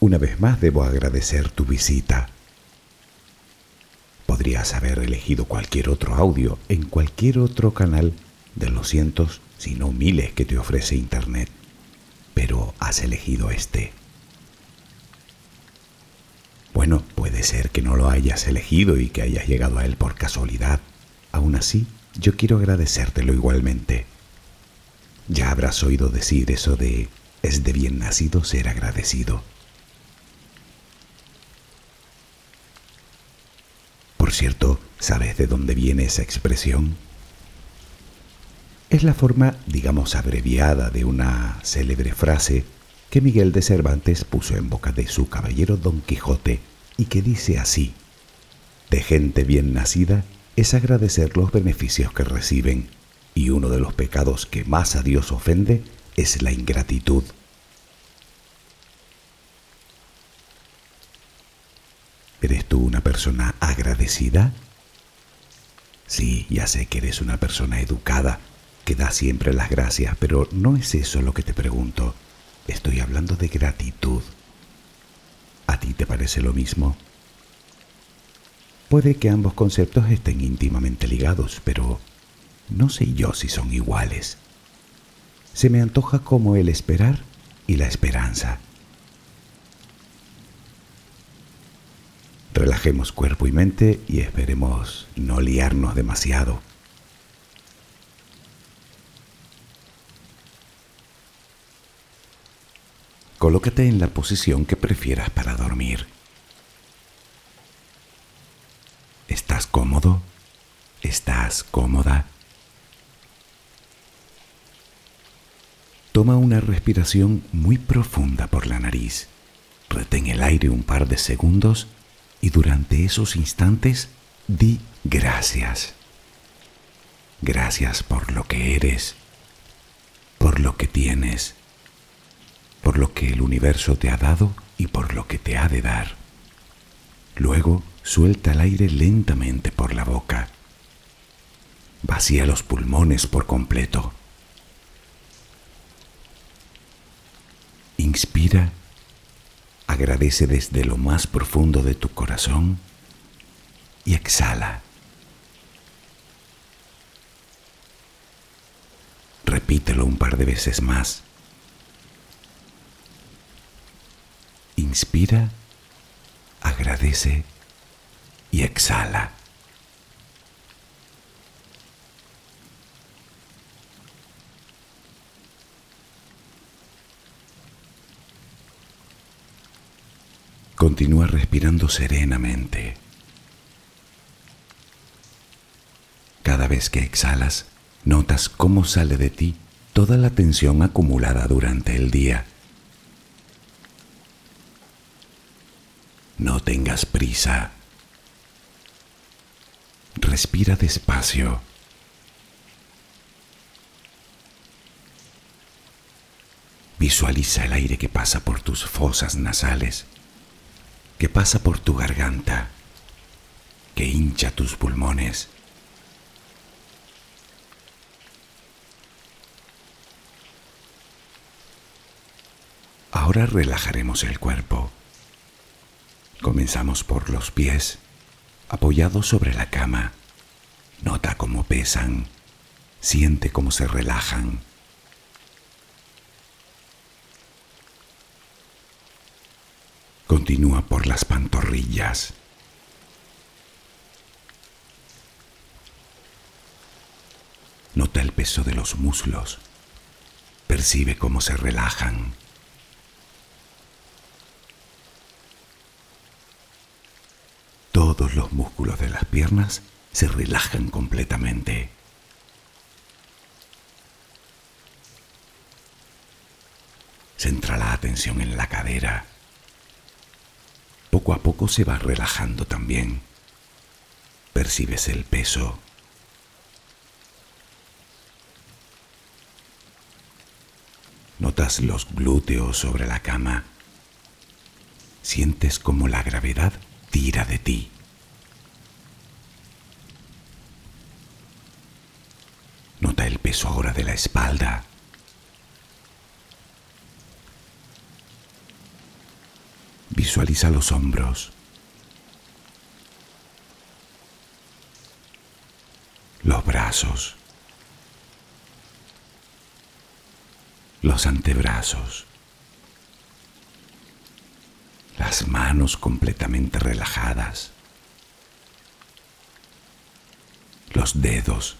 Una vez más debo agradecer tu visita. Podrías haber elegido cualquier otro audio en cualquier otro canal de los cientos, si no miles que te ofrece Internet, pero has elegido este. Bueno, puede ser que no lo hayas elegido y que hayas llegado a él por casualidad. Aún así, yo quiero agradecértelo igualmente. Ya habrás oído decir eso de es de bien nacido ser agradecido. Por cierto, ¿sabes de dónde viene esa expresión? Es la forma, digamos, abreviada de una célebre frase que Miguel de Cervantes puso en boca de su caballero Don Quijote y que dice así, de gente bien nacida es agradecer los beneficios que reciben y uno de los pecados que más a Dios ofende es la ingratitud. ¿Eres tú una persona agradecida? Sí, ya sé que eres una persona educada, que da siempre las gracias, pero no es eso lo que te pregunto. Estoy hablando de gratitud. ¿A ti te parece lo mismo? Puede que ambos conceptos estén íntimamente ligados, pero no sé yo si son iguales. Se me antoja como el esperar y la esperanza. Relajemos cuerpo y mente y esperemos no liarnos demasiado. Colócate en la posición que prefieras para dormir. ¿Estás cómodo? ¿Estás cómoda? Toma una respiración muy profunda por la nariz. Retén el aire un par de segundos y durante esos instantes di gracias. Gracias por lo que eres, por lo que tienes, por lo que el universo te ha dado y por lo que te ha de dar. Luego suelta el aire lentamente por la boca. Vacía los pulmones por completo. Inspira, agradece desde lo más profundo de tu corazón y exhala. Repítelo un par de veces más. Inspira, agradece y exhala. Continúa respirando serenamente. Cada vez que exhalas, notas cómo sale de ti toda la tensión acumulada durante el día. No tengas prisa. Respira despacio. Visualiza el aire que pasa por tus fosas nasales que pasa por tu garganta, que hincha tus pulmones. Ahora relajaremos el cuerpo. Comenzamos por los pies, apoyados sobre la cama. Nota cómo pesan, siente cómo se relajan. Continúa por las pantorrillas. Nota el peso de los muslos. Percibe cómo se relajan. Todos los músculos de las piernas se relajan completamente. Centra la atención en la cadera poco a poco se va relajando también. Percibes el peso. Notas los glúteos sobre la cama. Sientes como la gravedad tira de ti. Nota el peso ahora de la espalda. Visualiza los hombros, los brazos, los antebrazos, las manos completamente relajadas, los dedos.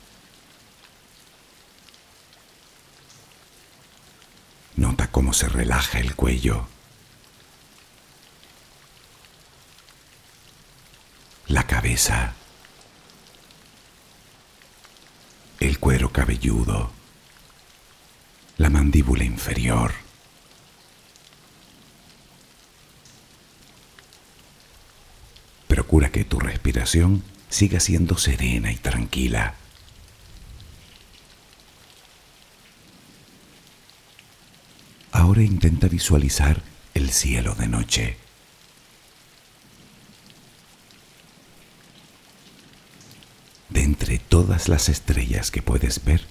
Nota cómo se relaja el cuello. La cabeza. El cuero cabelludo. La mandíbula inferior. Procura que tu respiración siga siendo serena y tranquila. Ahora intenta visualizar el cielo de noche. De entre todas las estrellas que puedes ver,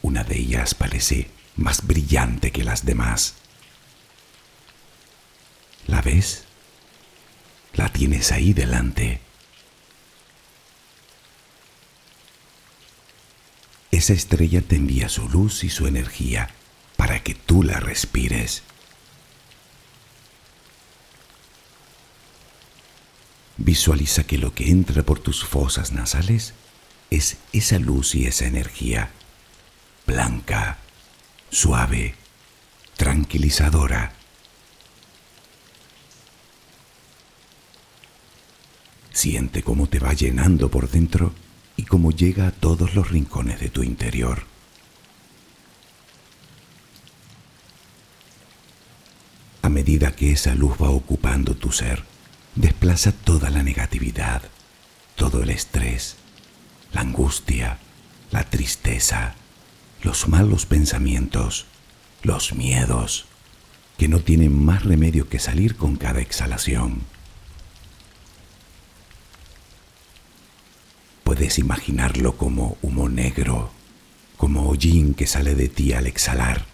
una de ellas parece más brillante que las demás. ¿La ves? La tienes ahí delante. Esa estrella te envía su luz y su energía para que tú la respires. Visualiza que lo que entra por tus fosas nasales es esa luz y esa energía, blanca, suave, tranquilizadora. Siente cómo te va llenando por dentro y cómo llega a todos los rincones de tu interior. A medida que esa luz va ocupando tu ser, desplaza toda la negatividad, todo el estrés, la angustia, la tristeza, los malos pensamientos, los miedos, que no tienen más remedio que salir con cada exhalación. Puedes imaginarlo como humo negro, como hollín que sale de ti al exhalar.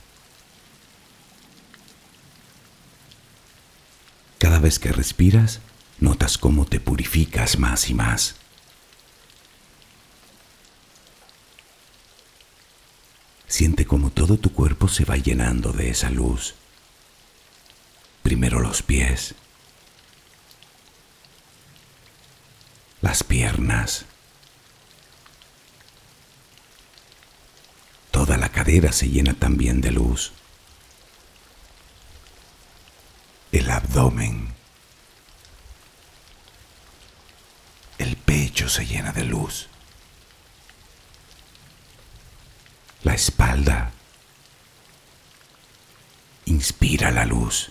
Cada vez que respiras, notas cómo te purificas más y más. Siente como todo tu cuerpo se va llenando de esa luz. Primero los pies, las piernas, Toda la cadera se llena también de luz. El abdomen. El pecho se llena de luz. La espalda. Inspira la luz.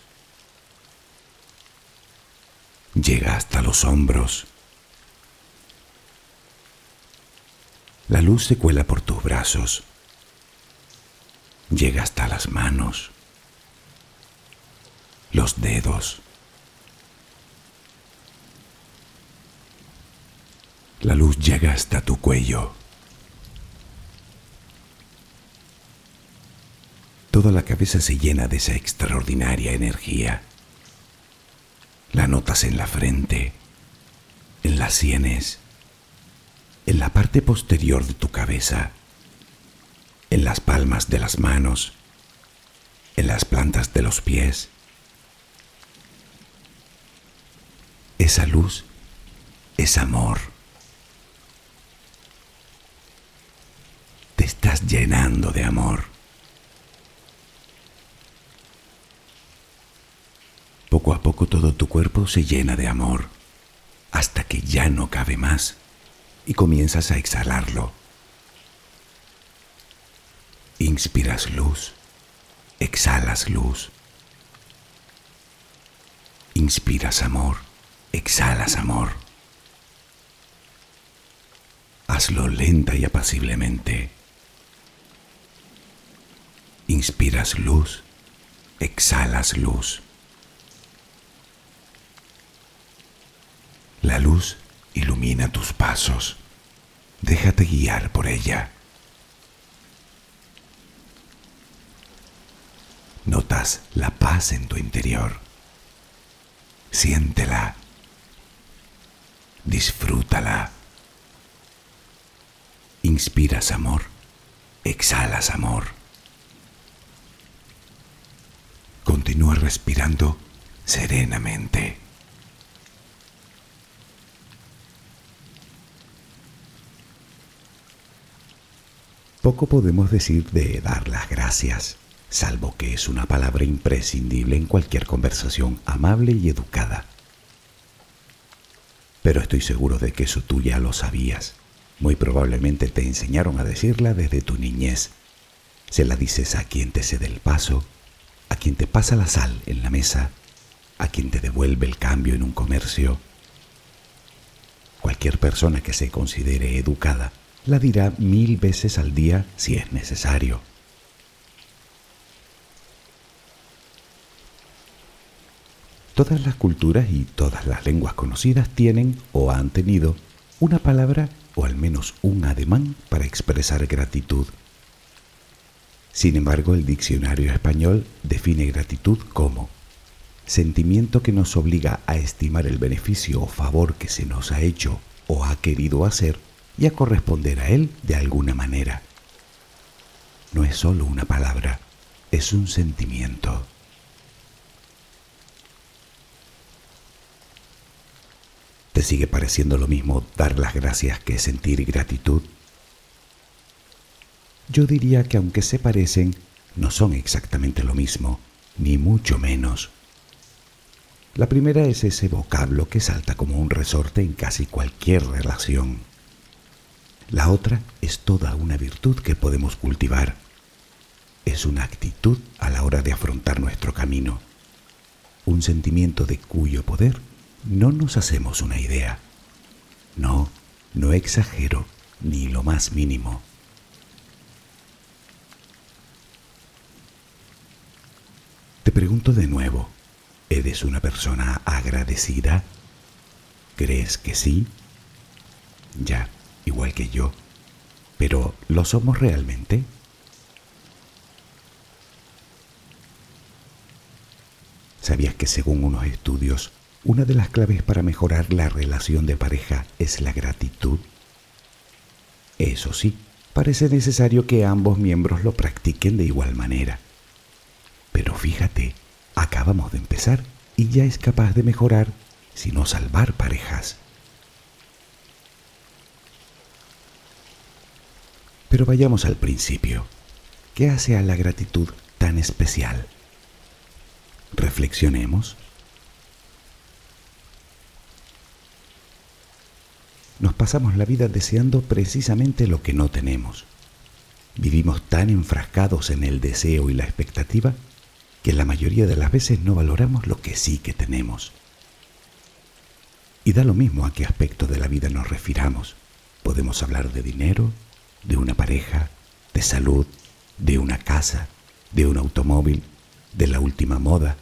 Llega hasta los hombros. La luz se cuela por tus brazos llega hasta las manos, los dedos. La luz llega hasta tu cuello. Toda la cabeza se llena de esa extraordinaria energía. La notas en la frente, en las sienes, en la parte posterior de tu cabeza en las palmas de las manos, en las plantas de los pies. Esa luz es amor. Te estás llenando de amor. Poco a poco todo tu cuerpo se llena de amor, hasta que ya no cabe más y comienzas a exhalarlo Inspiras luz, exhalas luz. Inspiras amor, exhalas amor. Hazlo lenta y apaciblemente. Inspiras luz, exhalas luz. La luz ilumina tus pasos. Déjate guiar por ella. notas la paz en tu interior. Siéntela. Disfrútala. Inspiras amor, exhalas amor. Continúa respirando serenamente. Poco podemos decir de dar las gracias, salvo que es una palabra imprescindible en cualquier conversación amable y educada. Pero estoy seguro de que eso tú ya lo sabías. Muy probablemente te enseñaron a decirla desde tu niñez. Se la dices a quien te cede el paso, a quien te pasa la sal en la mesa, a quien te devuelve el cambio en un comercio. Cualquier persona que se considere educada la dirá mil veces al día si es necesario. Todas las culturas y todas las lenguas conocidas tienen o han tenido una palabra o al menos un ademán para expresar gratitud. Sin embargo, el diccionario español define gratitud como sentimiento que nos obliga a estimar el beneficio o favor que se nos ha hecho o ha querido hacer y a corresponder a él de alguna manera. No es solo una palabra, es un sentimiento. ¿Te sigue pareciendo lo mismo dar las gracias que sentir gratitud? Yo diría que aunque se parecen, no son exactamente lo mismo, ni mucho menos. La primera es ese vocablo que salta como un resorte en casi cualquier relación. La otra es toda una virtud que podemos cultivar. Es una actitud a la hora de afrontar nuestro camino, un sentimiento de cuyo poder no nos hacemos una idea. No, no exagero ni lo más mínimo. Te pregunto de nuevo, ¿eres una persona agradecida? ¿Crees que sí? Ya, igual que yo. Pero ¿lo somos realmente? ¿Sabías que según unos estudios, una de las claves para mejorar la relación de pareja es la gratitud? Eso sí, parece necesario que ambos miembros lo practiquen de igual manera. Pero fíjate, acabamos de empezar y ya es capaz de mejorar, si no salvar parejas. Pero vayamos al principio. ¿Qué hace a la gratitud tan especial? Reflexionemos. Nos pasamos la vida deseando precisamente lo que no tenemos. Vivimos tan enfrascados en el deseo y la expectativa que la mayoría de las veces no valoramos lo que sí que tenemos. Y da lo mismo a qué aspecto de la vida nos refiramos. Podemos hablar de dinero, de una pareja, de salud, de una casa, de un automóvil, de la última moda.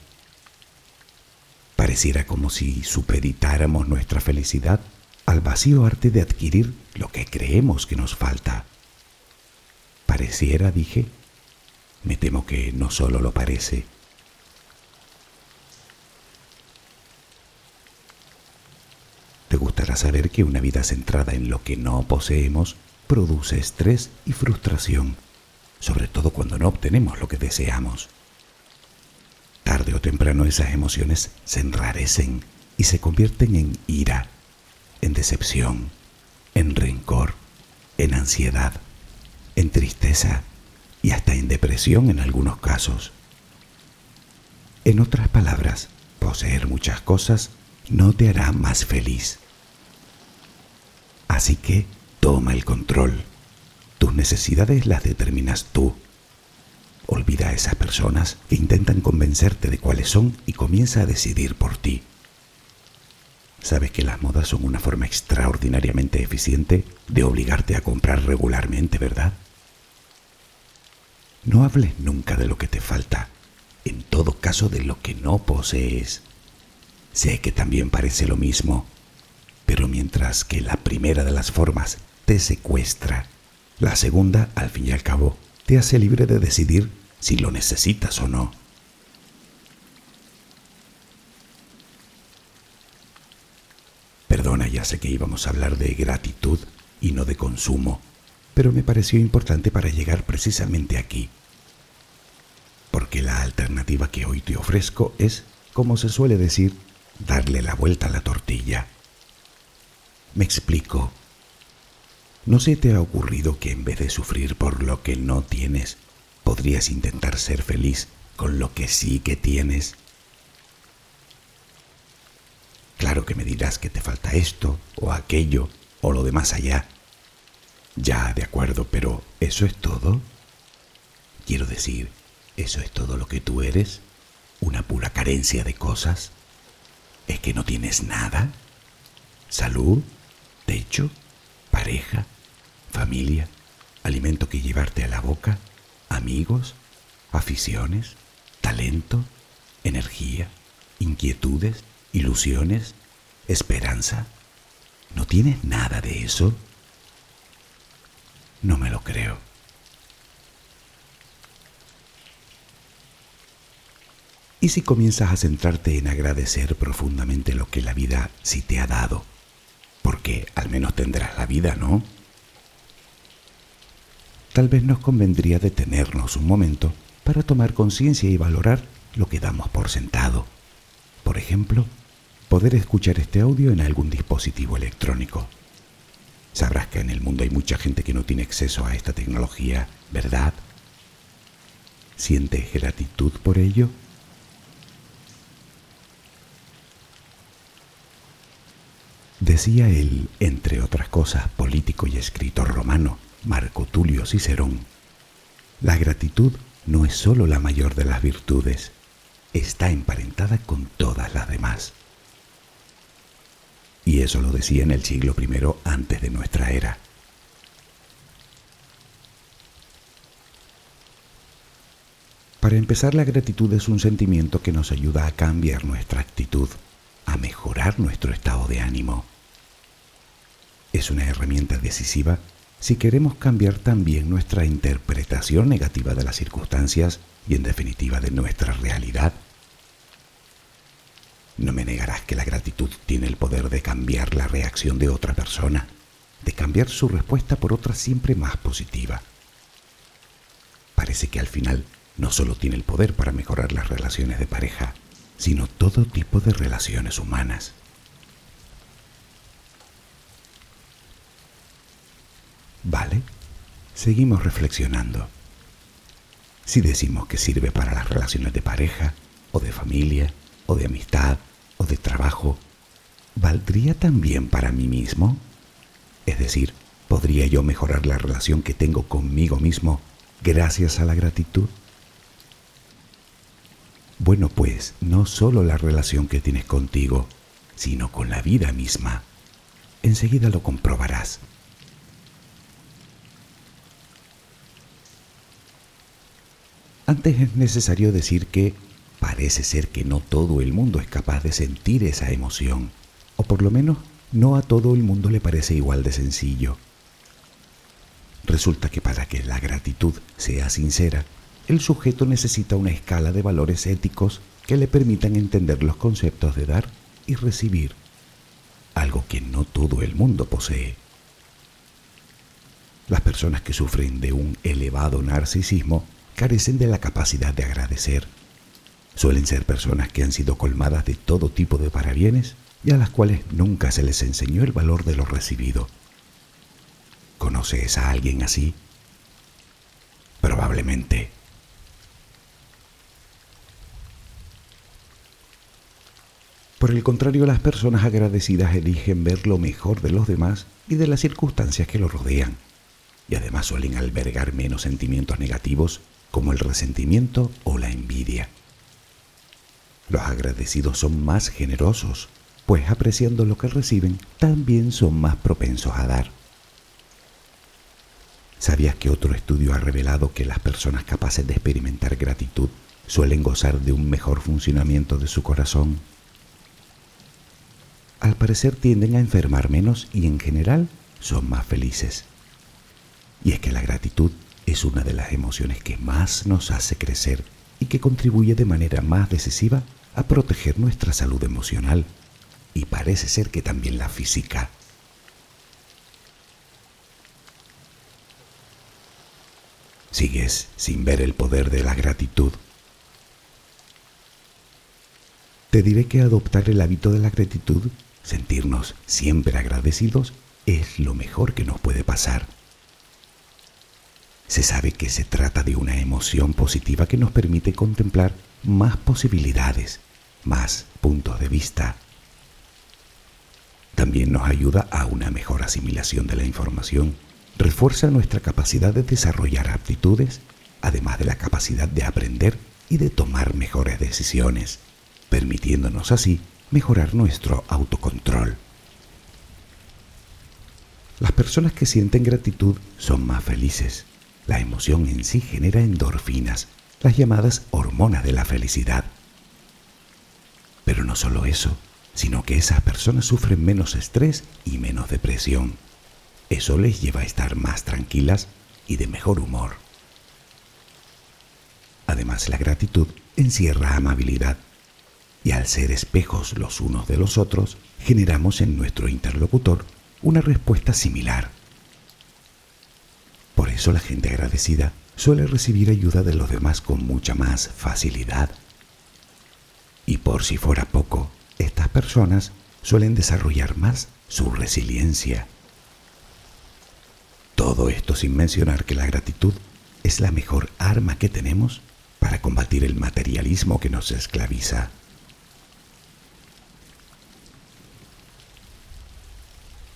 Pareciera como si supeditáramos nuestra felicidad al vacío arte de adquirir lo que creemos que nos falta. Pareciera, dije, me temo que no solo lo parece. Te gustará saber que una vida centrada en lo que no poseemos produce estrés y frustración, sobre todo cuando no obtenemos lo que deseamos. Tarde o temprano esas emociones se enrarecen y se convierten en ira, en decepción, en rencor, en ansiedad, en tristeza y hasta en depresión en algunos casos. En otras palabras, poseer muchas cosas no te hará más feliz. Así que toma el control. Tus necesidades las determinas tú. Olvida a esas personas que intentan convencerte de cuáles son y comienza a decidir por ti. Sabes que las modas son una forma extraordinariamente eficiente de obligarte a comprar regularmente, ¿verdad? No hables nunca de lo que te falta, en todo caso de lo que no posees. Sé que también parece lo mismo, pero mientras que la primera de las formas te secuestra, la segunda, al fin y al cabo, te hace libre de decidir si lo necesitas o no. Perdona, ya sé que íbamos a hablar de gratitud y no de consumo, pero me pareció importante para llegar precisamente aquí. Porque la alternativa que hoy te ofrezco es, como se suele decir, darle la vuelta a la tortilla. Me explico. ¿No se te ha ocurrido que en vez de sufrir por lo que no tienes, podrías intentar ser feliz con lo que sí que tienes? Claro que me dirás que te falta esto o aquello o lo de más allá. Ya, de acuerdo, pero ¿eso es todo? Quiero decir, ¿eso es todo lo que tú eres? ¿Una pura carencia de cosas? ¿Es que no tienes nada? ¿Salud? ¿Techo? ¿Pareja? ¿Familia? ¿Alimento que llevarte a la boca? ¿Amigos? ¿Aficiones? ¿Talento? ¿Energía? ¿Inquietudes? ilusiones, esperanza. ¿No tienes nada de eso? No me lo creo. ¿Y si comienzas a centrarte en agradecer profundamente lo que la vida sí te ha dado? Porque al menos tendrás la vida, ¿no? Tal vez nos convendría detenernos un momento para tomar conciencia y valorar lo que damos por sentado. Por ejemplo, poder escuchar este audio en algún dispositivo electrónico. Sabrás que en el mundo hay mucha gente que no tiene acceso a esta tecnología, ¿verdad? ¿Sientes gratitud por ello? Decía él, entre otras cosas, político y escritor romano, Marco Tulio Cicerón, la gratitud no es sólo la mayor de las virtudes, está emparentada con todas las demás y eso lo decía en el siglo I antes de nuestra era. Para empezar, la gratitud es un sentimiento que nos ayuda a cambiar nuestra actitud, a mejorar nuestro estado de ánimo. Es una herramienta decisiva si queremos cambiar también nuestra interpretación negativa de las circunstancias y en definitiva de nuestra realidad no me negarás que la gratitud tiene el poder de cambiar la reacción de otra persona, de cambiar su respuesta por otra siempre más positiva. Parece que al final no solo tiene el poder para mejorar las relaciones de pareja, sino todo tipo de relaciones humanas. Vale, seguimos reflexionando. Si decimos que sirve para las relaciones de pareja, o de familia, o de amistad, de trabajo, ¿valdría también para mí mismo? Es decir, ¿podría yo mejorar la relación que tengo conmigo mismo gracias a la gratitud? Bueno, pues no solo la relación que tienes contigo, sino con la vida misma. Enseguida lo comprobarás. Antes es necesario decir que Parece ser que no todo el mundo es capaz de sentir esa emoción, o por lo menos no a todo el mundo le parece igual de sencillo. Resulta que para que la gratitud sea sincera, el sujeto necesita una escala de valores éticos que le permitan entender los conceptos de dar y recibir, algo que no todo el mundo posee. Las personas que sufren de un elevado narcisismo carecen de la capacidad de agradecer Suelen ser personas que han sido colmadas de todo tipo de parabienes y a las cuales nunca se les enseñó el valor de lo recibido. ¿Conoces a alguien así? Probablemente. Por el contrario, las personas agradecidas eligen ver lo mejor de los demás y de las circunstancias que los rodean, y además suelen albergar menos sentimientos negativos como el resentimiento o la envidia. Los agradecidos son más generosos, pues apreciando lo que reciben, también son más propensos a dar. ¿Sabías que otro estudio ha revelado que las personas capaces de experimentar gratitud suelen gozar de un mejor funcionamiento de su corazón? Al parecer tienden a enfermar menos y en general son más felices. Y es que la gratitud es una de las emociones que más nos hace crecer y que contribuye de manera más decisiva a proteger nuestra salud emocional, y parece ser que también la física. Sigues sin ver el poder de la gratitud. Te diré que adoptar el hábito de la gratitud, sentirnos siempre agradecidos, es lo mejor que nos puede pasar. Se sabe que se trata de una emoción positiva que nos permite contemplar más posibilidades, más puntos de vista. También nos ayuda a una mejor asimilación de la información, refuerza nuestra capacidad de desarrollar aptitudes, además de la capacidad de aprender y de tomar mejores decisiones, permitiéndonos así mejorar nuestro autocontrol. Las personas que sienten gratitud son más felices, la emoción en sí genera endorfinas, las llamadas hormonas de la felicidad. Pero no solo eso, sino que esas personas sufren menos estrés y menos depresión. Eso les lleva a estar más tranquilas y de mejor humor. Además, la gratitud encierra amabilidad y al ser espejos los unos de los otros, generamos en nuestro interlocutor una respuesta similar. Eso la gente agradecida suele recibir ayuda de los demás con mucha más facilidad. Y por si fuera poco, estas personas suelen desarrollar más su resiliencia. Todo esto sin mencionar que la gratitud es la mejor arma que tenemos para combatir el materialismo que nos esclaviza.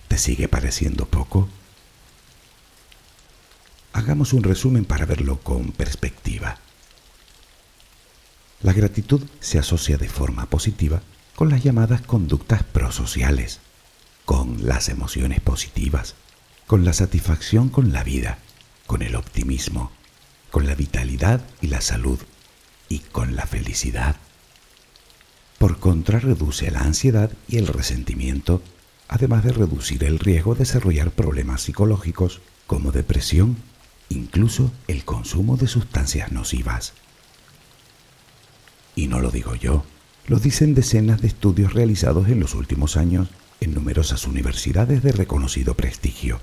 ¿Te sigue pareciendo poco? Hagamos un resumen para verlo con perspectiva. La gratitud se asocia de forma positiva con las llamadas conductas prosociales, con las emociones positivas, con la satisfacción con la vida, con el optimismo, con la vitalidad y la salud y con la felicidad. Por contra, reduce la ansiedad y el resentimiento, además de reducir el riesgo de desarrollar problemas psicológicos como depresión incluso el consumo de sustancias nocivas. Y no lo digo yo, lo dicen decenas de estudios realizados en los últimos años en numerosas universidades de reconocido prestigio.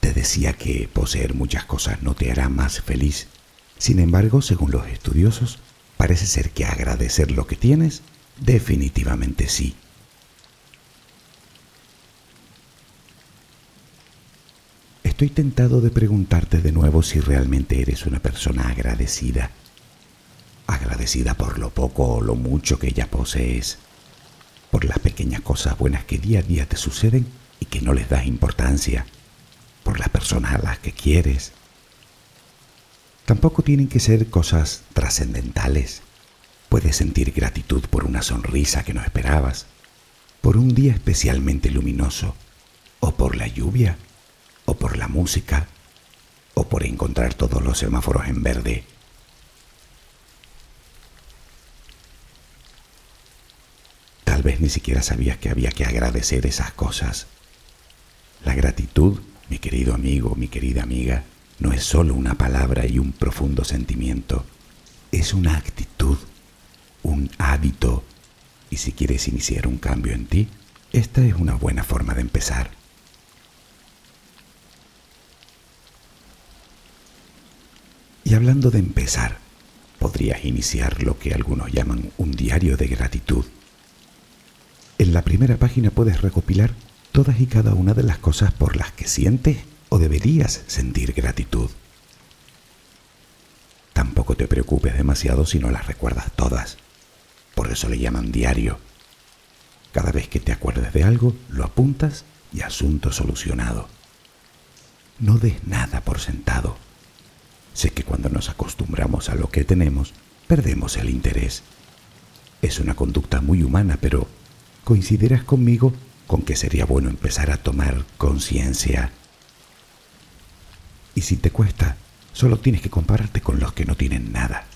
Te decía que poseer muchas cosas no te hará más feliz. Sin embargo, según los estudiosos, parece ser que agradecer lo que tienes definitivamente sí. Estoy tentado de preguntarte de nuevo si realmente eres una persona agradecida. Agradecida por lo poco o lo mucho que ya posees. Por las pequeñas cosas buenas que día a día te suceden y que no les das importancia. Por las personas a las que quieres. Tampoco tienen que ser cosas trascendentales. Puedes sentir gratitud por una sonrisa que no esperabas, por un día especialmente luminoso o por la lluvia o por la música, o por encontrar todos los semáforos en verde. Tal vez ni siquiera sabías que había que agradecer esas cosas. La gratitud, mi querido amigo, mi querida amiga, no es solo una palabra y un profundo sentimiento, es una actitud, un hábito, y si quieres iniciar un cambio en ti, esta es una buena forma de empezar. Y hablando de empezar, podrías iniciar lo que algunos llaman un diario de gratitud. En la primera página puedes recopilar todas y cada una de las cosas por las que sientes o deberías sentir gratitud. Tampoco te preocupes demasiado si no las recuerdas todas. Por eso le llaman diario. Cada vez que te acuerdes de algo, lo apuntas y asunto solucionado. No des nada por sentado Sé que cuando nos acostumbramos a lo que tenemos, perdemos el interés. Es una conducta muy humana, pero ¿coincidirás conmigo con que sería bueno empezar a tomar conciencia? Y si te cuesta, solo tienes que compararte con los que no tienen nada.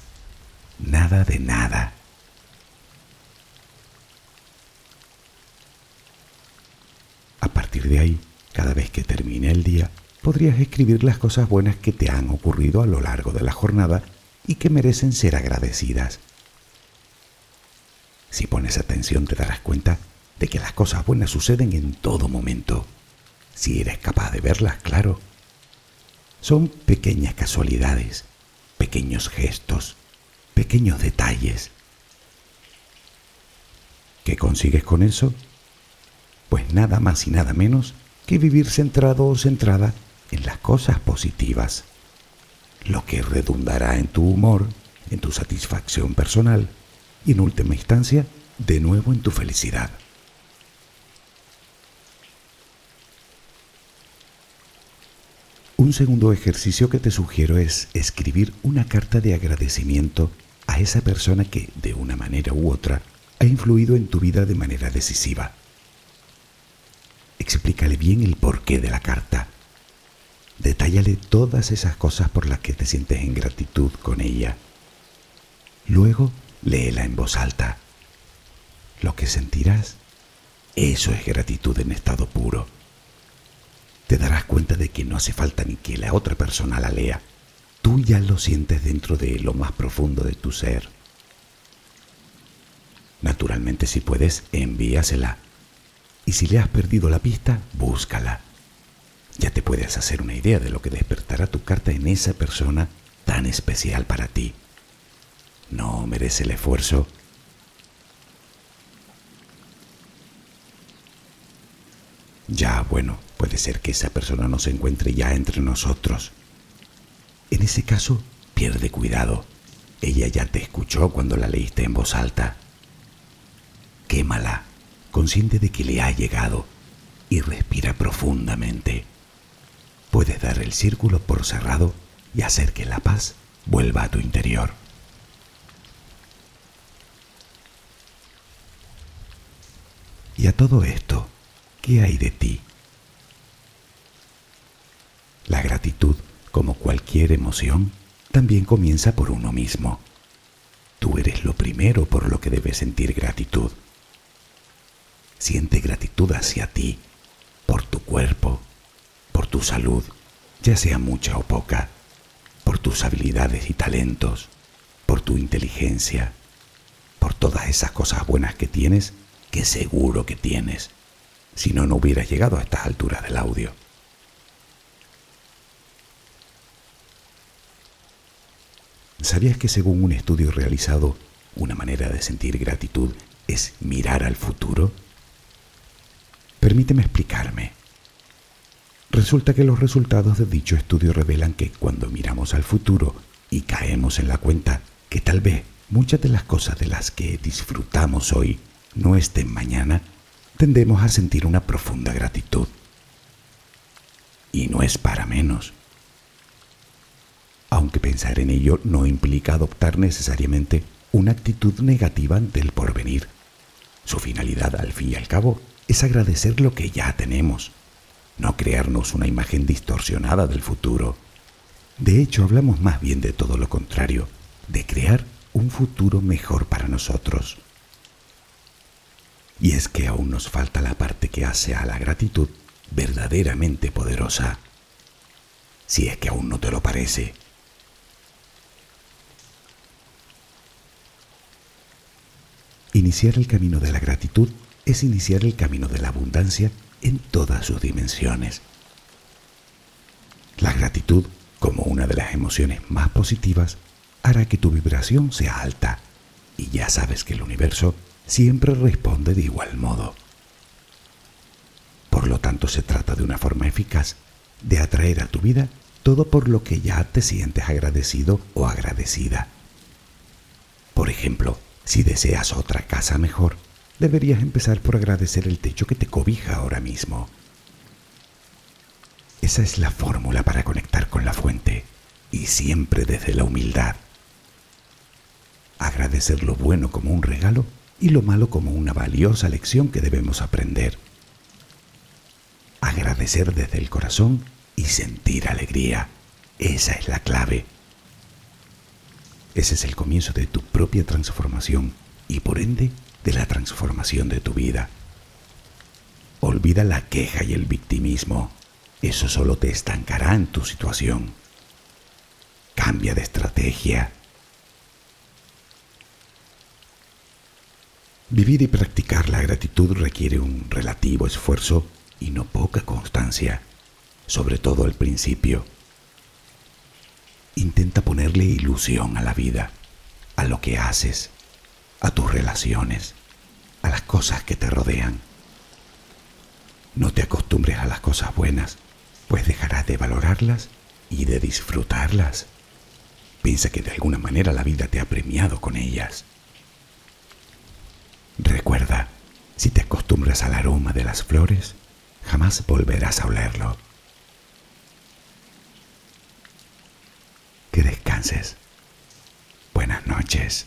Nada de nada. A partir de ahí, cada vez que termine el día, podrías escribir las cosas buenas que te han ocurrido a lo largo de la jornada y que merecen ser agradecidas. Si pones atención te darás cuenta de que las cosas buenas suceden en todo momento. Si eres capaz de verlas, claro. Son pequeñas casualidades, pequeños gestos, pequeños detalles. ¿Qué consigues con eso? Pues nada más y nada menos que vivir centrado o centrada en las cosas positivas, lo que redundará en tu humor, en tu satisfacción personal y en última instancia, de nuevo en tu felicidad. Un segundo ejercicio que te sugiero es escribir una carta de agradecimiento a esa persona que, de una manera u otra, ha influido en tu vida de manera decisiva. Explícale bien el porqué de la carta. Detállale todas esas cosas por las que te sientes en gratitud con ella. Luego, léela en voz alta. Lo que sentirás, eso es gratitud en estado puro. Te darás cuenta de que no hace falta ni que la otra persona la lea. Tú ya lo sientes dentro de lo más profundo de tu ser. Naturalmente, si puedes, envíasela. Y si le has perdido la pista, búscala. Ya te puedes hacer una idea de lo que despertará tu carta en esa persona tan especial para ti. ¿No merece el esfuerzo? Ya, bueno, puede ser que esa persona no se encuentre ya entre nosotros. En ese caso, pierde cuidado. Ella ya te escuchó cuando la leíste en voz alta. Quémala, consciente de que le ha llegado, y respira profundamente. Puedes dar el círculo por cerrado y hacer que la paz vuelva a tu interior. Y a todo esto, ¿qué hay de ti? La gratitud, como cualquier emoción, también comienza por uno mismo. Tú eres lo primero por lo que debes sentir gratitud. Siente gratitud hacia ti, por tu cuerpo, tu salud, ya sea mucha o poca, por tus habilidades y talentos, por tu inteligencia, por todas esas cosas buenas que tienes que seguro que tienes, si no, no hubieras llegado a estas alturas del audio. ¿Sabías que según un estudio realizado, una manera de sentir gratitud es mirar al futuro? Permíteme explicarme. Resulta que los resultados de dicho estudio revelan que cuando miramos al futuro y caemos en la cuenta que tal vez muchas de las cosas de las que disfrutamos hoy no estén mañana, tendemos a sentir una profunda gratitud. Y no es para menos. Aunque pensar en ello no implica adoptar necesariamente una actitud negativa ante el porvenir. Su finalidad, al fin y al cabo, es agradecer lo que ya tenemos, no crearnos una imagen distorsionada del futuro. De hecho, hablamos más bien de todo lo contrario, de crear un futuro mejor para nosotros. Y es que aún nos falta la parte que hace a la gratitud verdaderamente poderosa. Si es que aún no te lo parece. Iniciar el camino de la gratitud es iniciar el camino de la abundancia en todas sus dimensiones. La gratitud, como una de las emociones más positivas, hará que tu vibración sea alta y ya sabes que el universo siempre responde de igual modo. Por lo tanto, se trata de una forma eficaz de atraer a tu vida todo por lo que ya te sientes agradecido o agradecida. Por ejemplo, si deseas otra casa mejor, deberías empezar por agradecer el techo que te cobija ahora mismo. Esa es la fórmula para conectar con la fuente y siempre desde la humildad. Agradecer lo bueno como un regalo y lo malo como una valiosa lección que debemos aprender. Agradecer desde el corazón y sentir alegría. Esa es la clave. Ese es el comienzo de tu propia transformación y por ende de la transformación de tu vida. Olvida la queja y el victimismo. Eso solo te estancará en tu situación. Cambia de estrategia Vivir y practicar la gratitud requiere un relativo esfuerzo y no poca constancia, sobre todo al principio. Intenta ponerle ilusión a la vida, a lo que haces, a tus relaciones, a las cosas que te rodean. No te acostumbres a las cosas buenas, pues dejarás de valorarlas y de disfrutarlas. Piensa que de alguna manera la vida te ha premiado con ellas. Recuerda, si te acostumbras al aroma de las flores, jamás volverás a olerlo. Que descanses. Buenas noches.